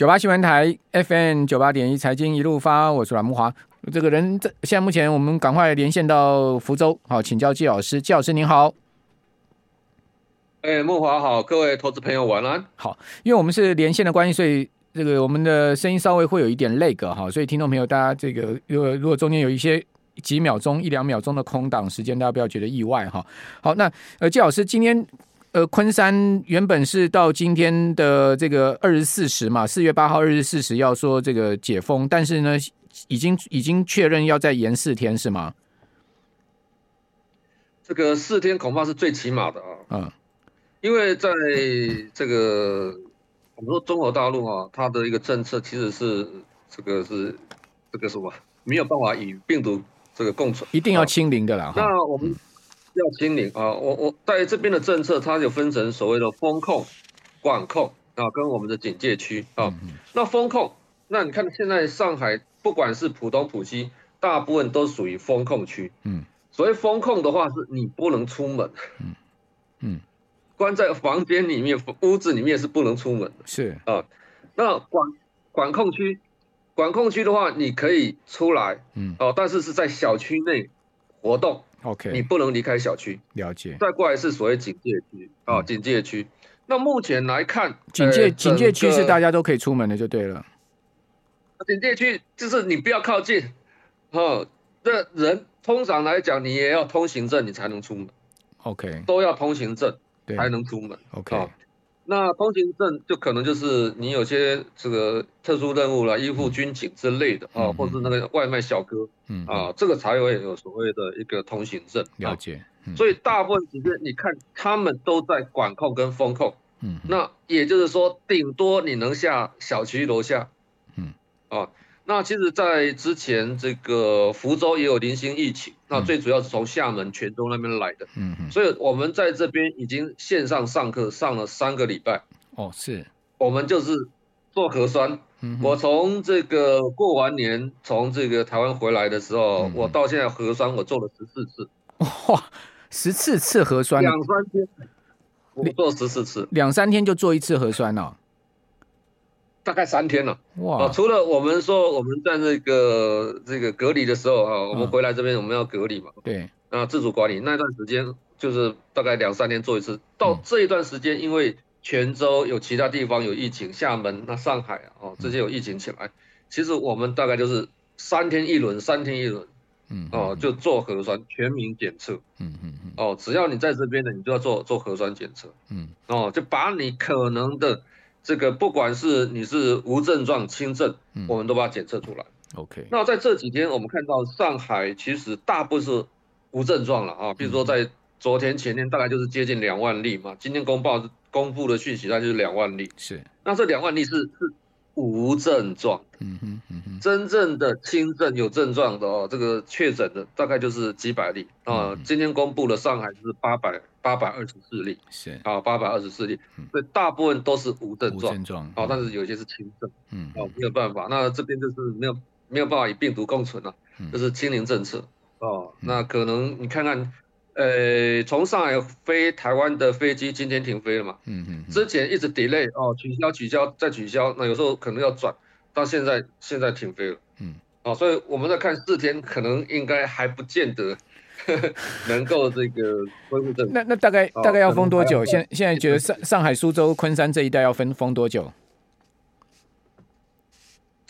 九八新闻台 FM 九八点一财经一路发，我是阮木华。这个人在现在目前，我们赶快连线到福州，好，请教季老师。季老师您好。哎，木华好，各位投资朋友晚安。好，因为我们是连线的关系，所以这个我们的声音稍微会有一点 lag 哈，所以听众朋友大家这个如果如果中间有一些几秒钟、一两秒钟的空档时间，大家不要觉得意外哈。好，那呃，季老师今天。呃，昆山原本是到今天的这个二十四时嘛，四月八号二十四时要说这个解封，但是呢，已经已经确认要再延四天，是吗？这个四天恐怕是最起码的啊。嗯，因为在这个我们说中国大陆啊，它的一个政策其实是这个是这个什么没有办法与病毒这个共存，一定要清零的啦。那我们。要清零啊！我我在这边的政策，它就分成所谓的风控、管控啊，跟我们的警戒区啊。那风控，那你看现在上海不管是浦东、浦西，大部分都属于风控区。嗯。所谓风控的话，是你不能出门。嗯。嗯。关在房间里面、屋子里面是不能出门的。是啊。那管管控区，管控区的话，你可以出来。嗯。哦，但是是在小区内活动。OK，你不能离开小区。了解。再过来是所谓警戒区啊，警戒区。那目前来看，警戒警戒区是大家都可以出门的，就对了。警戒区就是你不要靠近，哦，这人通常来讲，你也要通行证，你才能出门。OK，都要通行证才能出门。OK。那通行证就可能就是你有些这个特殊任务了，医护军警之类的啊，或是那个外卖小哥，嗯啊，这个才会有所谓的一个通行证。了解。所以大部分时间你看他们都在管控跟封控。嗯。那也就是说，顶多你能下小区楼下。嗯。啊。那其实，在之前这个福州也有零星疫情，那最主要是从厦门、泉州那边来的。嗯嗯。所以我们在这边已经线上上课上了三个礼拜。哦，是。我们就是做核酸。嗯。我从这个过完年从这个台湾回来的时候，我到现在核酸我做了十四次。哇，十四次核酸。两三天。我做十四次。两三天就做一次核酸了。大概三天了，哇！除了我们说我们在那个这个隔离的时候啊，我们回来这边我们要隔离嘛，对，啊，自主管理那段时间就是大概两三天做一次。到这一段时间，因为泉州有其他地方有疫情，厦门、那上海啊，哦，这些有疫情起来，其实我们大概就是三天一轮，三天一轮，嗯，哦，就做核酸全民检测，嗯嗯嗯，哦，只要你在这边的，你就要做做核酸检测，嗯，哦，就把你可能的。这个不管是你是无症状、轻症，嗯，我们都把它检测出来。OK。那在这几天，我们看到上海其实大部分是无症状了啊，比如说在昨天、前天大概就是接近两万例嘛，今天公报公布的讯息，那就是两万例。是。那这两万例是是。无症状，嗯哼，嗯哼，真正的轻症有症状的哦，这个确诊的大概就是几百例。啊。今天公布了上海是八百八百二十四例，是。啊，八百二十四例，所以大部分都是无症状，症状啊，但是有些是轻症，嗯，啊，没有办法，那这边就是没有没有办法与病毒共存了，就是清零政策。哦。那可能你看看。呃，从上海飞台湾的飞机今天停飞了嘛？嗯嗯。之前一直 delay 哦，取消取消再取消，那有时候可能要转，到现在现在停飞了。嗯。哦，所以我们在看四天，可能应该还不见得呵 呵能够这个恢复正常。那那大概大概要封多久？现现在觉得上上海、苏州、昆山这一带要封封多久？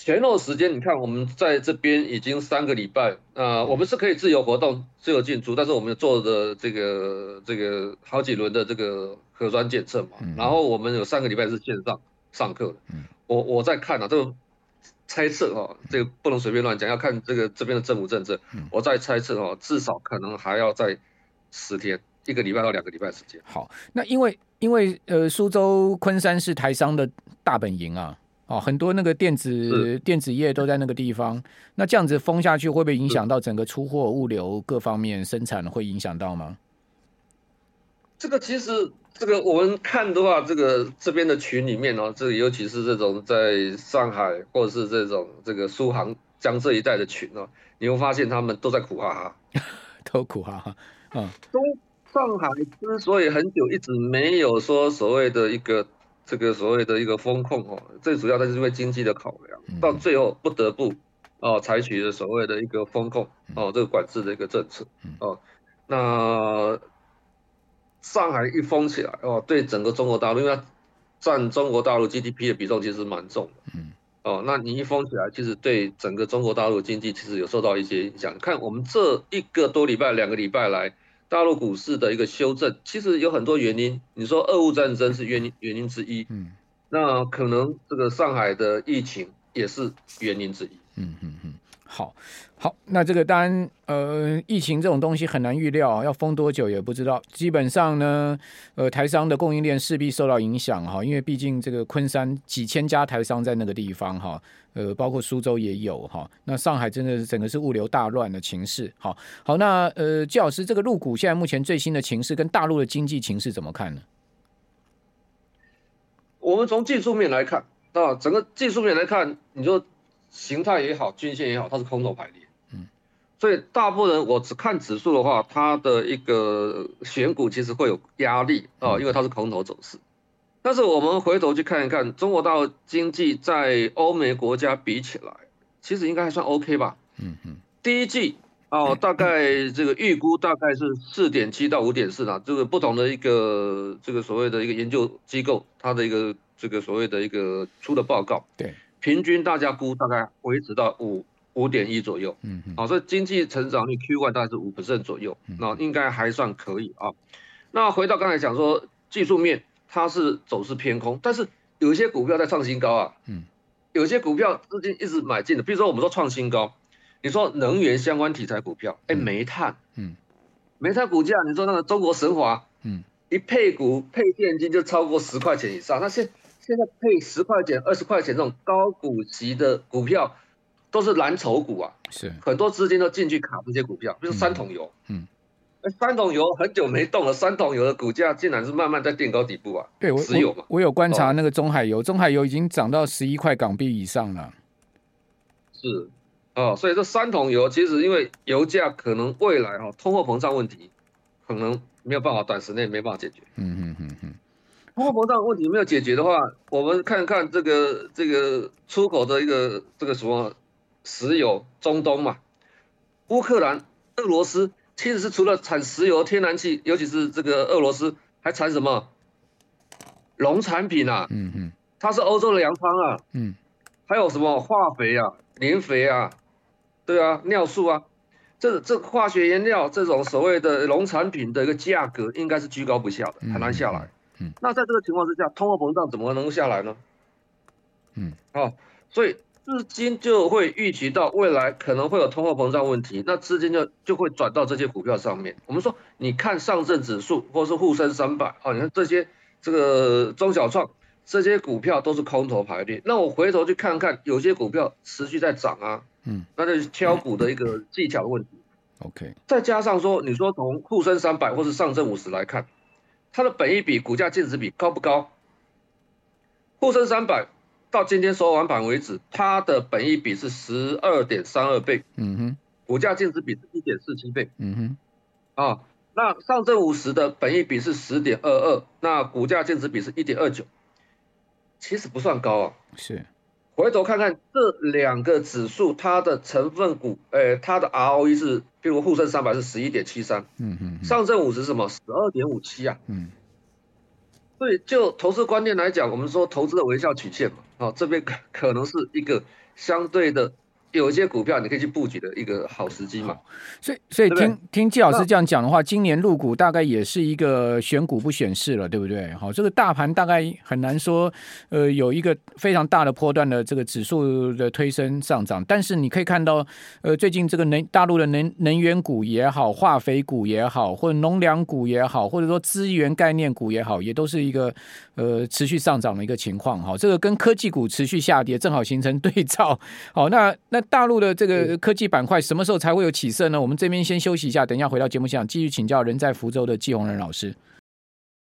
前后时间，你看我们在这边已经三个礼拜，啊、呃，我们是可以自由活动、自由进出，但是我们做的这个这个好几轮的这个核酸检测嘛，然后我们有三个礼拜是线上上课的。我我在看啊，这个猜测哈，这个不能随便乱讲，要看这个这边的政府政策。我在猜测哈，至少可能还要在十天，一个礼拜到两个礼拜时间。好，那因为因为呃，苏州、昆山是台商的大本营啊。哦，很多那个电子电子业都在那个地方，那这样子封下去，会不会影响到整个出货、物流各方面生产？会影响到吗？这个其实，这个我们看的话，这个这边的群里面哦，这个尤其是这种在上海或者是这种这个苏杭江浙一带的群哦，你会发现他们都在苦哈哈，都苦哈哈。嗯，中上海之所以很久一直没有说所谓的一个。这个所谓的一个风控哦，最主要的是因为经济的考量，到最后不得不哦采取了所谓的一个风控哦这个管制的一个政策哦，那上海一封起来哦，对整个中国大陆，因为它占中国大陆 GDP 的比重其实蛮重的，嗯，哦，那你一封起来，其实对整个中国大陆经济其实有受到一些影响。看我们这一个多礼拜、两个礼拜来。大陆股市的一个修正，其实有很多原因。你说俄乌战争是原因原因之一，嗯，那可能这个上海的疫情也是原因之一，嗯嗯嗯。好，好，那这个当然，呃，疫情这种东西很难预料，要封多久也不知道。基本上呢，呃，台商的供应链势必受到影响哈，因为毕竟这个昆山几千家台商在那个地方哈。呃，包括苏州也有哈，那上海真的是整个是物流大乱的情势。好，好，那呃，季老师，这个入股现在目前最新的情势跟大陆的经济情势怎么看呢？我们从技术面来看，啊，整个技术面来看，你说形态也好，均线也好，它是空头排列。嗯，所以大部分人我只看指数的话，它的一个选股其实会有压力啊，因为它是空头走势。但是我们回头去看一看，中国大陆经济在欧美国家比起来，其实应该还算 OK 吧。嗯嗯。第一季哦，大概这个预估大概是四点七到五点四啦，这个不同的一个这个所谓的一个研究机构，它的一个这个所谓的一个出的报告。对。平均大家估大概维持到五五点一左右。嗯嗯。好，所以经济成长率 Q1 大概是五 percent 左右，那应该还算可以啊。那回到刚才讲说技术面。它是走势偏空，但是有一些股票在创新高啊，嗯，有些股票资金一直买进的，比如说我们说创新高，你说能源相关题材股票，哎、嗯，煤炭，嗯，煤炭股价，你说那个中国神华，嗯，一配股配现金就超过十块钱以上，那现现在配十块钱、二十块钱这种高股息的股票，都是蓝筹股啊，是很多资金都进去卡这些股票，比如三桶油，嗯。嗯三桶油很久没动了，三桶油的股价竟然是慢慢在垫高底部啊！对，我有我，我有观察那个中海油，哦、中海油已经涨到十一块港币以上了。是，哦，所以这三桶油其实因为油价可能未来哈通货膨胀问题可能没有办法短时内没办法解决。嗯嗯嗯嗯，通货膨胀问题没有解决的话，我们看看这个这个出口的一个这个什么石油，中东嘛，乌克兰、俄罗斯。其实是除了产石油、天然气，尤其是这个俄罗斯，还产什么农产品啊？嗯嗯，它是欧洲的粮仓啊。嗯，还有什么化肥啊、磷肥啊，对啊，尿素啊，这这化学原料这种所谓的农产品的一个价格，应该是居高不下的，很难下来。嗯，那在这个情况之下，通货膨胀怎么能够下来呢？嗯，哦，所以。资金就会预期到未来可能会有通货膨胀问题，那资金就就会转到这些股票上面。我们说，你看上证指数或是沪深三百，啊，你看这些这个中小创这些股票都是空头排列。那我回头去看看，有些股票持续在涨啊，嗯，那就是挑股的一个技巧的问题。OK，再加上说，你说从沪深三百或是上证五十来看，它的本益比、股价净值比高不高？沪深三百。到今天收完盘为止，它的本益比是十二点三二倍，嗯哼，股价净值比是一点四七倍，嗯哼，啊，那上证五十的本益比是十点二二，那股价净值比是一点二九，其实不算高啊。是，回头看看这两个指数，它的成分股，诶、欸，它的 ROE 是，比如沪深三百是十一点七三，嗯嗯，上证五十是什么？十二点五七啊，嗯。对，就投资观念来讲，我们说投资的微笑曲线嘛，哦，这边可可能是一个相对的。有一些股票你可以去布局的一个好时机嘛，所以所以听听季老师这样讲的话，今年入股大概也是一个选股不选市了，对不对？好，这个大盘大概很难说，呃，有一个非常大的波段的这个指数的推升上涨，但是你可以看到，呃，最近这个能大陆的能能源股也好，化肥股也好，或者农粮股也好，或者说资源概念股也好，也都是一个呃持续上涨的一个情况。哈，这个跟科技股持续下跌正好形成 对照。好，那那。大陆的这个科技板块什么时候才会有起色呢？我们这边先休息一下，等一下回到节目现场继续请教人在福州的季宏仁老师。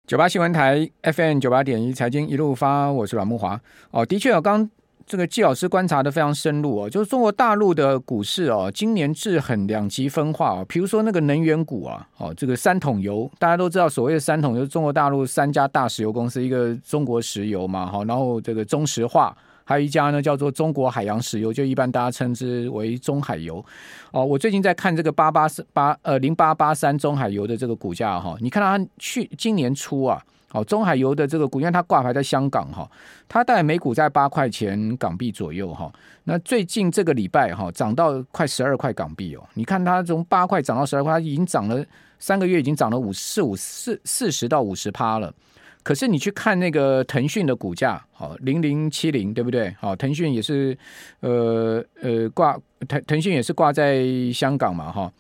九八新闻台 FM 九八点一财经一路发，我是阮木华。哦，的确，我刚这个季老师观察的非常深入哦，就是中国大陆的股市哦，今年是很两极分化哦。比如说那个能源股啊，哦，这个三桶油，大家都知道，所谓的三桶油，中国大陆三家大石油公司，一个中国石油嘛，好，然后这个中石化，还有一家呢叫做中国海洋石油，就一般大家称之为中海油。哦，我最近在看这个八八八呃零八八三中海油的这个股价哈，你看它去今年初啊。哦，中海油的这个股，因为它挂牌在香港哈，它大概每股在八块钱港币左右哈。那最近这个礼拜哈，涨到快十二块港币哦。你看它从八块涨到十二块，它已经涨了三个月，已经涨了五四五四四十到五十趴了。可是你去看那个腾讯的股价，好零零七零对不对？好，腾讯也是呃呃挂腾腾讯也是挂在香港嘛哈，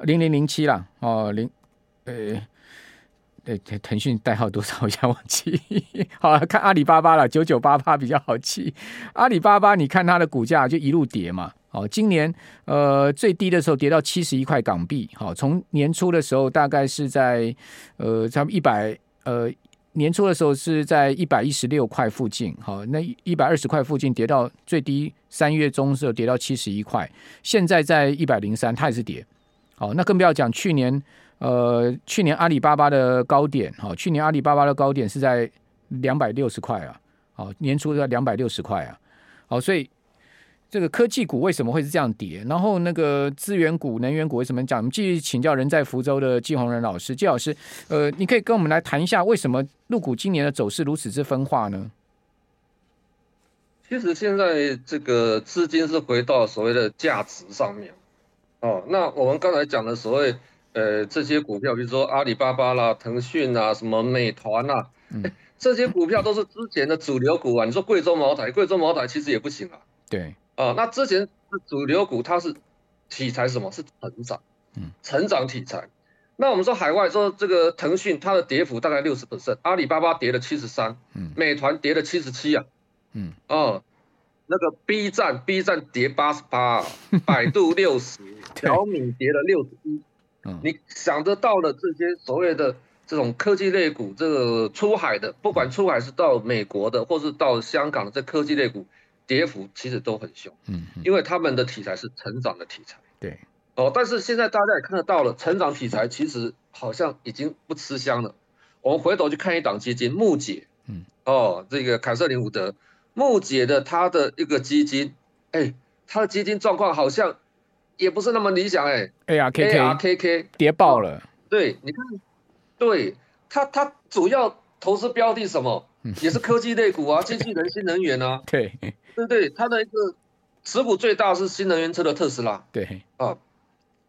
零零零七啦哦零呃。对，腾讯代号多少？我一下忘记。好，看阿里巴巴了，九九八八比较好记。阿里巴巴，你看它的股价就一路跌嘛。好，今年呃最低的时候跌到七十一块港币。好，从年初的时候大概是在呃差不多一百呃年初的时候是在一百一十六块附近。好，那一百二十块附近跌到最低，三月中的时候跌到七十一块，现在在一百零三，它也是跌。好，那更不要讲去年。呃，去年阿里巴巴的高点，哈，去年阿里巴巴的高点是在两百六十块啊，好，年初在两百六十块啊，好，所以这个科技股为什么会是这样跌？然后那个资源股、能源股为什么讲？我们继续请教人在福州的季宏仁老师，季老师，呃，你可以跟我们来谈一下，为什么陆股今年的走势如此之分化呢？其实现在这个资金是回到所谓的价值上面，哦，那我们刚才讲的所谓。呃，这些股票，比如说阿里巴巴啦、腾讯啊、什么美团啦、啊，嗯，这些股票都是之前的主流股啊。你说贵州茅台，贵州茅台其实也不行啊。对，啊，那之前是主流股，它是题材是什么？是成长，嗯，成长题材。那我们说海外说这个腾讯，它的跌幅大概六十 percent，阿里巴巴跌了七十三，嗯，美团跌了七十七啊，嗯，哦，那个 B 站，B 站跌八十八，百度六十，小米跌了六十一。你想得到的这些所谓的这种科技类股，这个出海的，不管出海是到美国的，或是到香港的，这科技类股跌幅其实都很凶，嗯，因为他们的题材是成长的题材，对，哦，但是现在大家也看得到了，成长题材其实好像已经不吃香了。我们回头去看一档基金，木姐，嗯，哦，这个凯瑟琳伍德，木姐的她的一个基金，哎，她的基金状况好像。也不是那么理想哎，ARKK 跌爆了。对，你看，对它它主要投资标的什么，也是科技类股啊，机器人、新能源啊。对，对对，它的一个持股最大是新能源车的特斯拉。对啊，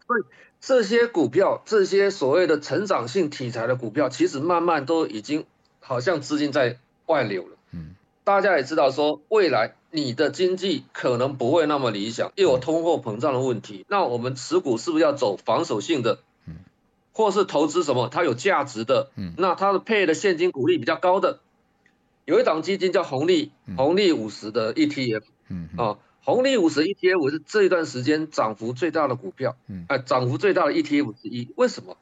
所以这些股票，这些所谓的成长性题材的股票，其实慢慢都已经好像资金在外流了。嗯，大家也知道说未来。你的经济可能不会那么理想，又有通货膨胀的问题。那我们持股是不是要走防守性的？或是投资什么？它有价值的。那它的配的现金股利比较高的，有一档基金叫红利红利五十的 ETF 嗯。啊，红利五十 ETF 是这一段时间涨幅最大的股票。嗯哎，涨幅最大的 ETF 之一。为什么？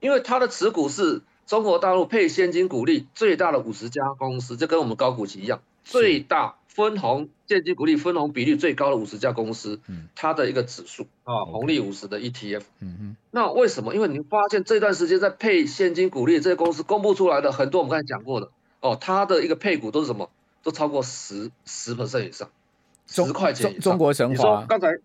因为它的持股是中国大陆配现金股利最大的五十家公司，就跟我们高股息一样，最大。分红现金股利分红比率最高的五十家公司，它的一个指数啊，红利五十的 ETF。嗯哼。那为什么？因为你发现这段时间在配现金股利这些公司公布出来的很多，我们刚才讲过的哦，它的一个配股都是什么？都超过十十 percent 以上，十块钱以上。中国神华。刚才，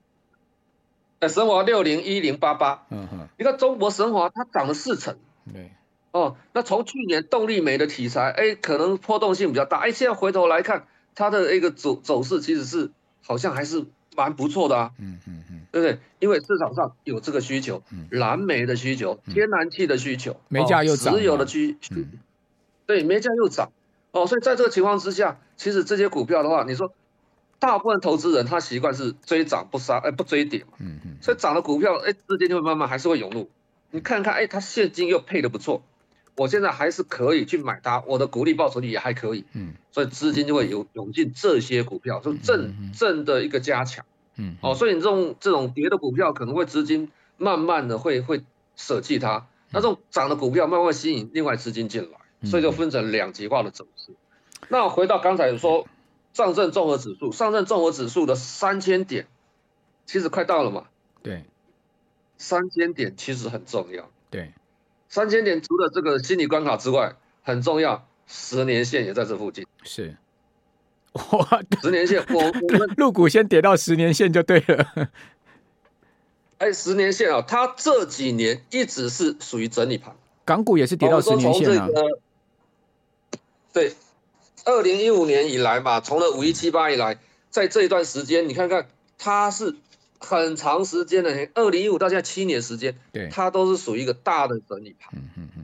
哎，神华六零一零八八。嗯哼。你看中国神华，它涨了四成。对。哦，那从去年动力煤的题材，哎，可能波动性比较大，哎，现在回头来看。它的一个走走势其实是好像还是蛮不错的啊，嗯嗯嗯，对不对？因为市场上有这个需求，蓝煤的需求，天然气的需求，煤价又涨，石油的需求，对，煤价又涨，哦，所以在这个情况之下，其实这些股票的话，你说大部分投资人他习惯是追涨不杀，哎，不追跌嘛，嗯嗯，所以涨的股票，哎，资金就会慢慢还是会涌入，你看看，哎，它现金又配的不错。我现在还是可以去买它，我的股利报酬率也还可以，嗯，所以资金就会涌涌进这些股票，就正正的一个加强，嗯，哦，所以你这种这种跌的股票可能会资金慢慢的会会舍弃它，那这种涨的股票慢慢吸引另外资金进来，所以就分成两极化的走势。那回到刚才说上证综合指数，上证综合指数的三千点，其实快到了嘛。对，三千点其实很重要。对，三千点除了这个心理关卡之外，很重要，十年线也在这附近。是，哇，十年线，我我们 入股先跌到十年线就对了。哎，十年线啊，它这几年一直是属于整理盘。港股也是跌到十年线啊。对。二零一五年以来嘛，从了五一七八以来，在这一段时间，你看看它是很长时间的，二零一五到现在七年时间，对，它都是属于一个大的整理盘。嗯嗯嗯。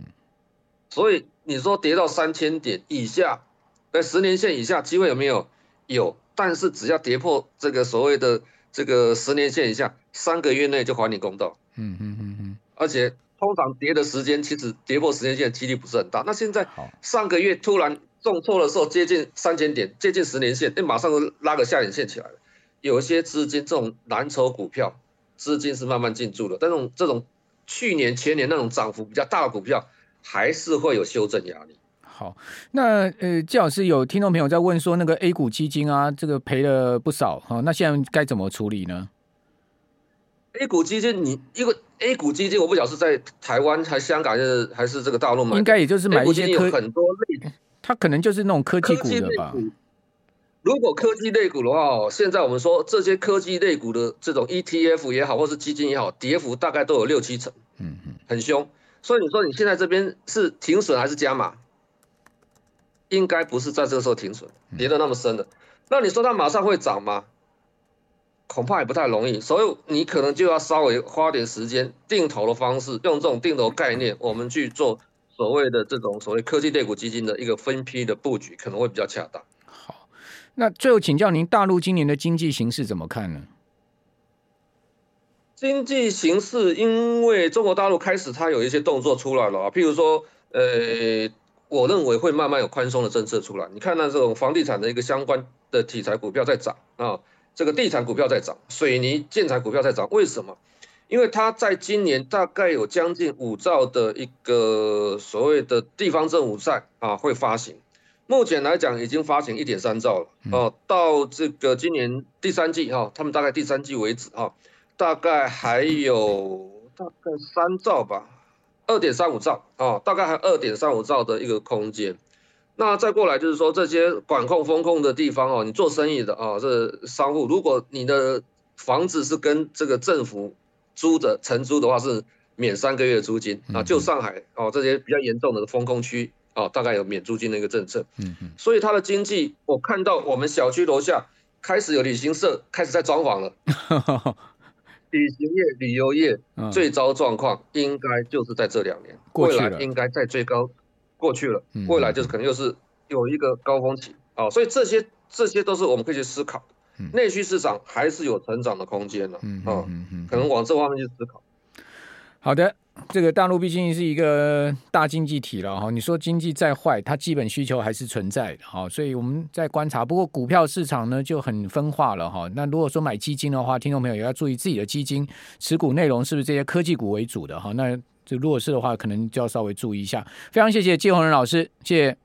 所以你说跌到三千点以下，在十年线以下机会有没有？有，但是只要跌破这个所谓的这个十年线以下，三个月内就还你公道。嗯嗯嗯嗯。而且通常跌的时间其实跌破十年线的几率不是很大。那现在上个月突然。重挫的时候接近三千点，接近十年线，哎，马上就拉个下影线起来了。有一些资金这种蓝筹股票，资金是慢慢进驻的，但这种这种去年前年那种涨幅比较大的股票，还是会有修正压力。好，那呃，季老师有听众朋友在问说，那个 A 股基金啊，这个赔了不少哈，那现在该怎么处理呢？A 股基金，你因为 A 股基金，我不晓得是在台湾还是香港，还是还是这个大陆买，应该也就是买一些有很多类。它可能就是那种科技股的吧。如果科技类股的话，现在我们说这些科技类股的这种 ETF 也好，或是基金也好，跌幅大概都有六七成，嗯嗯，很凶。所以你说你现在这边是停损还是加码？应该不是在这个时候停损，跌得那么深的。那你说它马上会涨吗？恐怕也不太容易。所以你可能就要稍微花点时间定投的方式，用这种定投概念，我们去做。所谓的这种所谓科技类股基金的一个分批的布局可能会比较恰当。那最后请教您，大陆今年的经济形势怎么看呢？经济形势，因为中国大陆开始它有一些动作出来了啊，譬如说，呃，我认为会慢慢有宽松的政策出来。你看到这种房地产的一个相关的题材股票在涨啊，这个地产股票在涨，水泥建材股票在涨，为什么？因为它在今年大概有将近五兆的一个所谓的地方政府债啊会发行，目前来讲已经发行一点三兆了哦，到这个今年第三季哈，他们大概第三季为止哈，大概还有大概三兆吧，二点三五兆啊，大概还二点三五兆的一个空间。那再过来就是说这些管控风控的地方哦，你做生意的啊，这商户，如果你的房子是跟这个政府租的承租的话是免三个月租金啊，就上海哦这些比较严重的风控区哦，大概有免租金的一个政策。嗯嗯，所以它的经济，我看到我们小区楼下开始有旅行社开始在装潢了。旅行业、旅游业最糟状况应该就是在这两年，未来应该在最高过去了，未来就是可能又是有一个高峰期啊，所以这些这些都是我们可以去思考。内需市场还是有成长的空间的，嗯嗯嗯，可能往这方面去思考。好的，这个大陆毕竟是一个大经济体了哈，你说经济再坏，它基本需求还是存在的哈，所以我们在观察。不过股票市场呢就很分化了哈。那如果说买基金的话，听众朋友也要注意自己的基金持股内容是不是这些科技股为主的哈。那这如果是的话，可能就要稍微注意一下。非常谢谢季宏仁老师，谢谢。